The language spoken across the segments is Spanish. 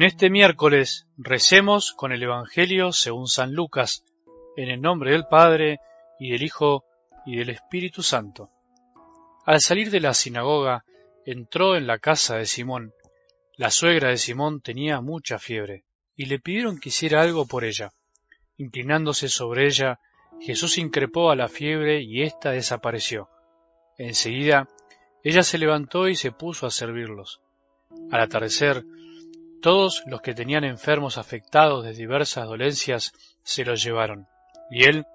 En este miércoles recemos con el Evangelio según San Lucas, en el nombre del Padre, y del Hijo, y del Espíritu Santo. Al salir de la sinagoga, entró en la casa de Simón. La suegra de Simón tenía mucha fiebre, y le pidieron que hiciera algo por ella. Inclinándose sobre ella, Jesús increpó a la fiebre y ésta desapareció. Enseguida, ella se levantó y se puso a servirlos. Al atardecer, todos los que tenían enfermos afectados de diversas dolencias se los llevaron, y él,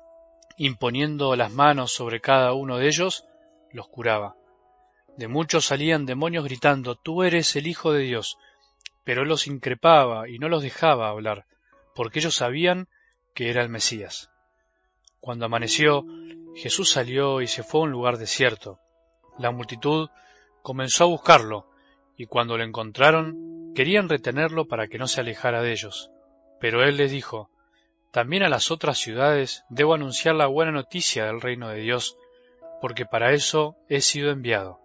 imponiendo las manos sobre cada uno de ellos, los curaba. De muchos salían demonios gritando, Tú eres el Hijo de Dios. Pero él los increpaba y no los dejaba hablar, porque ellos sabían que era el Mesías. Cuando amaneció, Jesús salió y se fue a un lugar desierto. La multitud comenzó a buscarlo, y cuando lo encontraron, Querían retenerlo para que no se alejara de ellos. Pero él les dijo, También a las otras ciudades debo anunciar la buena noticia del reino de Dios, porque para eso he sido enviado.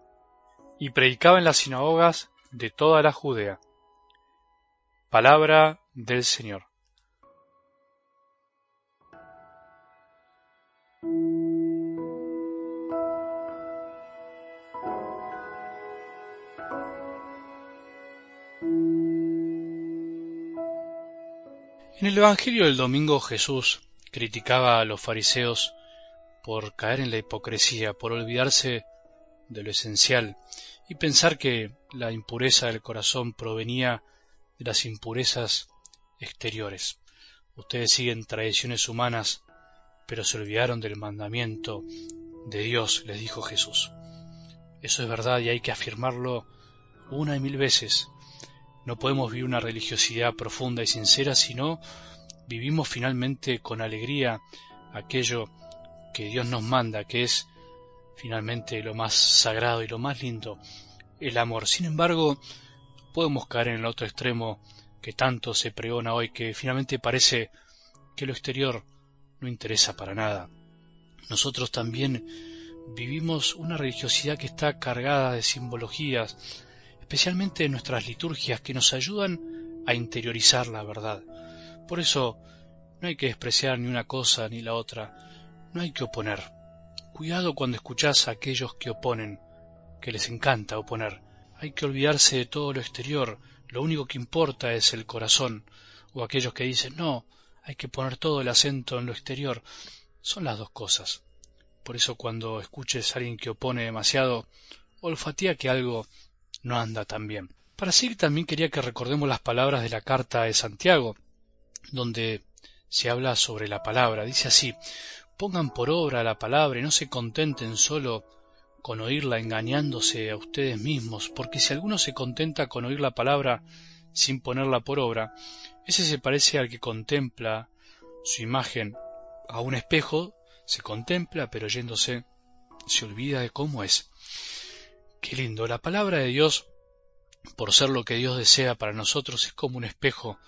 Y predicaba en las sinagogas de toda la Judea. Palabra del Señor. En el Evangelio del domingo Jesús criticaba a los fariseos por caer en la hipocresía, por olvidarse de lo esencial y pensar que la impureza del corazón provenía de las impurezas exteriores. Ustedes siguen tradiciones humanas, pero se olvidaron del mandamiento de Dios, les dijo Jesús. Eso es verdad y hay que afirmarlo una y mil veces. No podemos vivir una religiosidad profunda y sincera si no vivimos finalmente con alegría aquello que Dios nos manda, que es finalmente lo más sagrado y lo más lindo, el amor. Sin embargo, podemos caer en el otro extremo que tanto se pregona hoy, que finalmente parece que lo exterior no interesa para nada. Nosotros también vivimos una religiosidad que está cargada de simbologías, especialmente en nuestras liturgias que nos ayudan a interiorizar la verdad. Por eso no hay que despreciar ni una cosa ni la otra, no hay que oponer. Cuidado cuando escuchás a aquellos que oponen, que les encanta oponer. Hay que olvidarse de todo lo exterior, lo único que importa es el corazón, o aquellos que dicen no, hay que poner todo el acento en lo exterior. Son las dos cosas. Por eso cuando escuches a alguien que opone demasiado, olfatea que algo no anda tan bien. Para seguir también quería que recordemos las palabras de la carta de Santiago, donde se habla sobre la palabra. Dice así, pongan por obra la palabra y no se contenten solo con oírla engañándose a ustedes mismos, porque si alguno se contenta con oír la palabra sin ponerla por obra, ese se parece al que contempla su imagen a un espejo, se contempla, pero yéndose se olvida de cómo es. Qué lindo. La palabra de Dios, por ser lo que Dios desea para nosotros, es como un espejo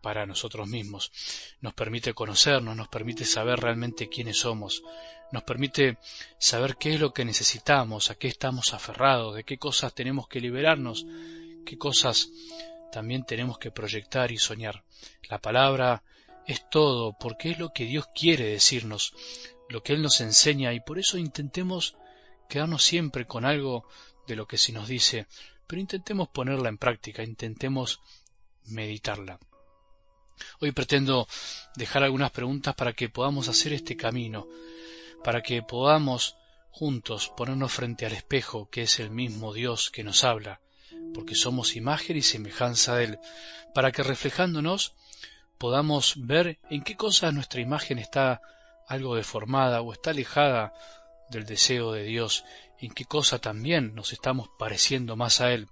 para nosotros mismos. Nos permite conocernos, nos permite saber realmente quiénes somos, nos permite saber qué es lo que necesitamos, a qué estamos aferrados, de qué cosas tenemos que liberarnos, qué cosas también tenemos que proyectar y soñar. La palabra es todo, porque es lo que Dios quiere decirnos, lo que Él nos enseña, y por eso intentemos quedarnos siempre con algo de lo que se nos dice, pero intentemos ponerla en práctica, intentemos meditarla. Hoy pretendo dejar algunas preguntas para que podamos hacer este camino, para que podamos juntos ponernos frente al espejo que es el mismo Dios que nos habla, porque somos imagen y semejanza de Él, para que reflejándonos podamos ver en qué cosas nuestra imagen está algo deformada o está alejada del deseo de Dios, en qué cosa también nos estamos pareciendo más a Él,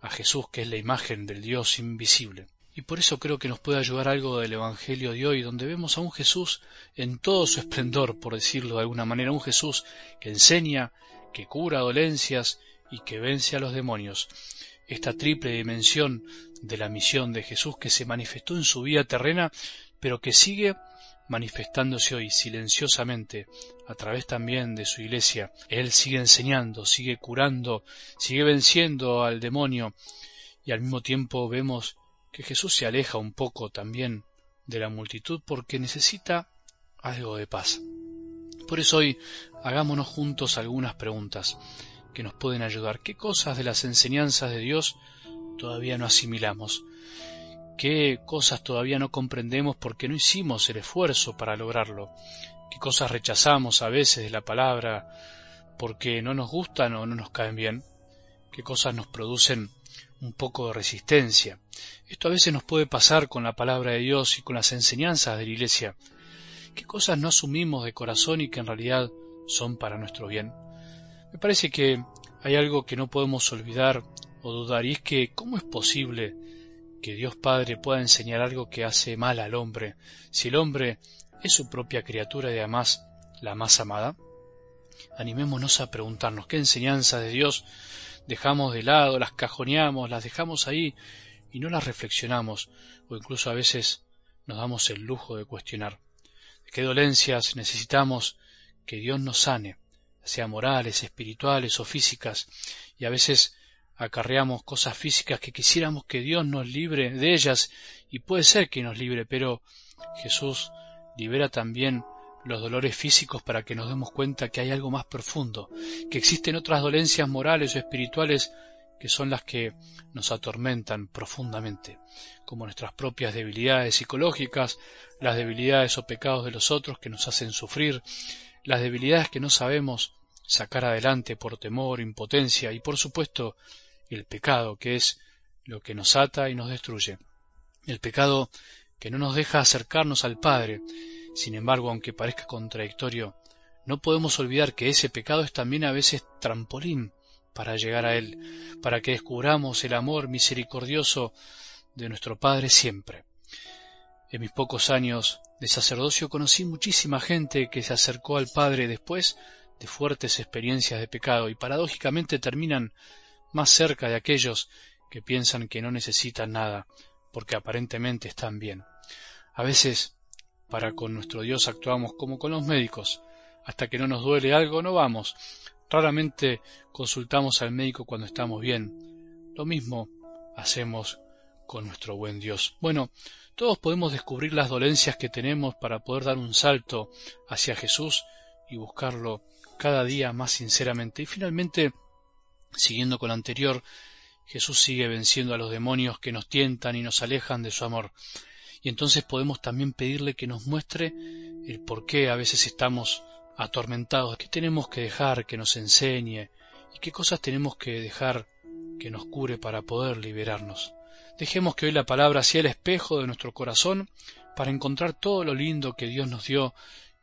a Jesús que es la imagen del Dios invisible. Y por eso creo que nos puede ayudar algo del Evangelio de hoy, donde vemos a un Jesús en todo su esplendor, por decirlo de alguna manera, un Jesús que enseña, que cura dolencias y que vence a los demonios. Esta triple dimensión de la misión de Jesús que se manifestó en su vida terrena, pero que sigue manifestándose hoy silenciosamente a través también de su iglesia. Él sigue enseñando, sigue curando, sigue venciendo al demonio y al mismo tiempo vemos que Jesús se aleja un poco también de la multitud porque necesita algo de paz. Por eso hoy hagámonos juntos algunas preguntas que nos pueden ayudar. ¿Qué cosas de las enseñanzas de Dios todavía no asimilamos? ¿Qué cosas todavía no comprendemos porque no hicimos el esfuerzo para lograrlo? ¿Qué cosas rechazamos a veces de la palabra porque no nos gustan o no nos caen bien? ¿Qué cosas nos producen un poco de resistencia? Esto a veces nos puede pasar con la palabra de Dios y con las enseñanzas de la Iglesia. ¿Qué cosas no asumimos de corazón y que en realidad son para nuestro bien? Me parece que hay algo que no podemos olvidar o dudar y es que ¿cómo es posible que Dios Padre pueda enseñar algo que hace mal al hombre si el hombre es su propia criatura y además la más amada? Animémonos a preguntarnos qué enseñanza de Dios dejamos de lado, las cajoneamos, las dejamos ahí y no las reflexionamos o incluso a veces nos damos el lujo de cuestionar. ¿De qué dolencias necesitamos que Dios nos sane, sea morales, espirituales o físicas? Y a veces acarreamos cosas físicas que quisiéramos que Dios nos libre de ellas y puede ser que nos libre, pero Jesús libera también los dolores físicos para que nos demos cuenta que hay algo más profundo, que existen otras dolencias morales o espirituales que son las que nos atormentan profundamente, como nuestras propias debilidades psicológicas, las debilidades o pecados de los otros que nos hacen sufrir, las debilidades que no sabemos sacar adelante por temor, impotencia y por supuesto el pecado que es lo que nos ata y nos destruye. El pecado que no nos deja acercarnos al Padre, sin embargo, aunque parezca contradictorio, no podemos olvidar que ese pecado es también a veces trampolín para llegar a Él, para que descubramos el amor misericordioso de nuestro Padre siempre. En mis pocos años de sacerdocio conocí muchísima gente que se acercó al Padre después de fuertes experiencias de pecado y paradójicamente terminan más cerca de aquellos que piensan que no necesitan nada porque aparentemente están bien. A veces para con nuestro Dios actuamos como con los médicos. Hasta que no nos duele algo no vamos. Raramente consultamos al médico cuando estamos bien. Lo mismo hacemos con nuestro buen Dios. Bueno, todos podemos descubrir las dolencias que tenemos para poder dar un salto hacia Jesús y buscarlo cada día más sinceramente. Y finalmente, siguiendo con lo anterior, Jesús sigue venciendo a los demonios que nos tientan y nos alejan de su amor y entonces podemos también pedirle que nos muestre el por qué a veces estamos atormentados, qué tenemos que dejar que nos enseñe y qué cosas tenemos que dejar que nos cure para poder liberarnos. Dejemos que hoy la palabra sea el espejo de nuestro corazón para encontrar todo lo lindo que Dios nos dio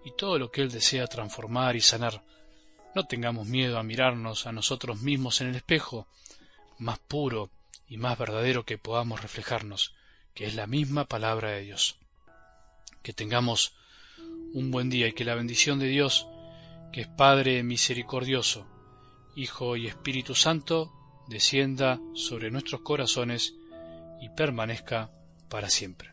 y todo lo que Él desea transformar y sanar. No tengamos miedo a mirarnos a nosotros mismos en el espejo, más puro y más verdadero que podamos reflejarnos que es la misma palabra de Dios. Que tengamos un buen día y que la bendición de Dios, que es Padre misericordioso, Hijo y Espíritu Santo, descienda sobre nuestros corazones y permanezca para siempre.